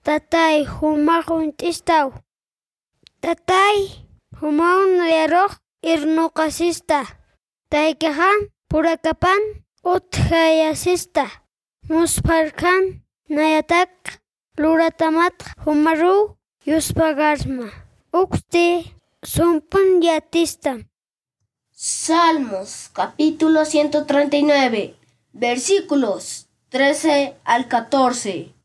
Tatay humahun tistaw. Tatay humahun yaroj irnuqasista. Taykahan purakapan uthayasista. Musparkan nayatak luratamat humaru yuspagasma. Uxti sumpan yatista. Salmos capítulo 139 versículos 13 al 14.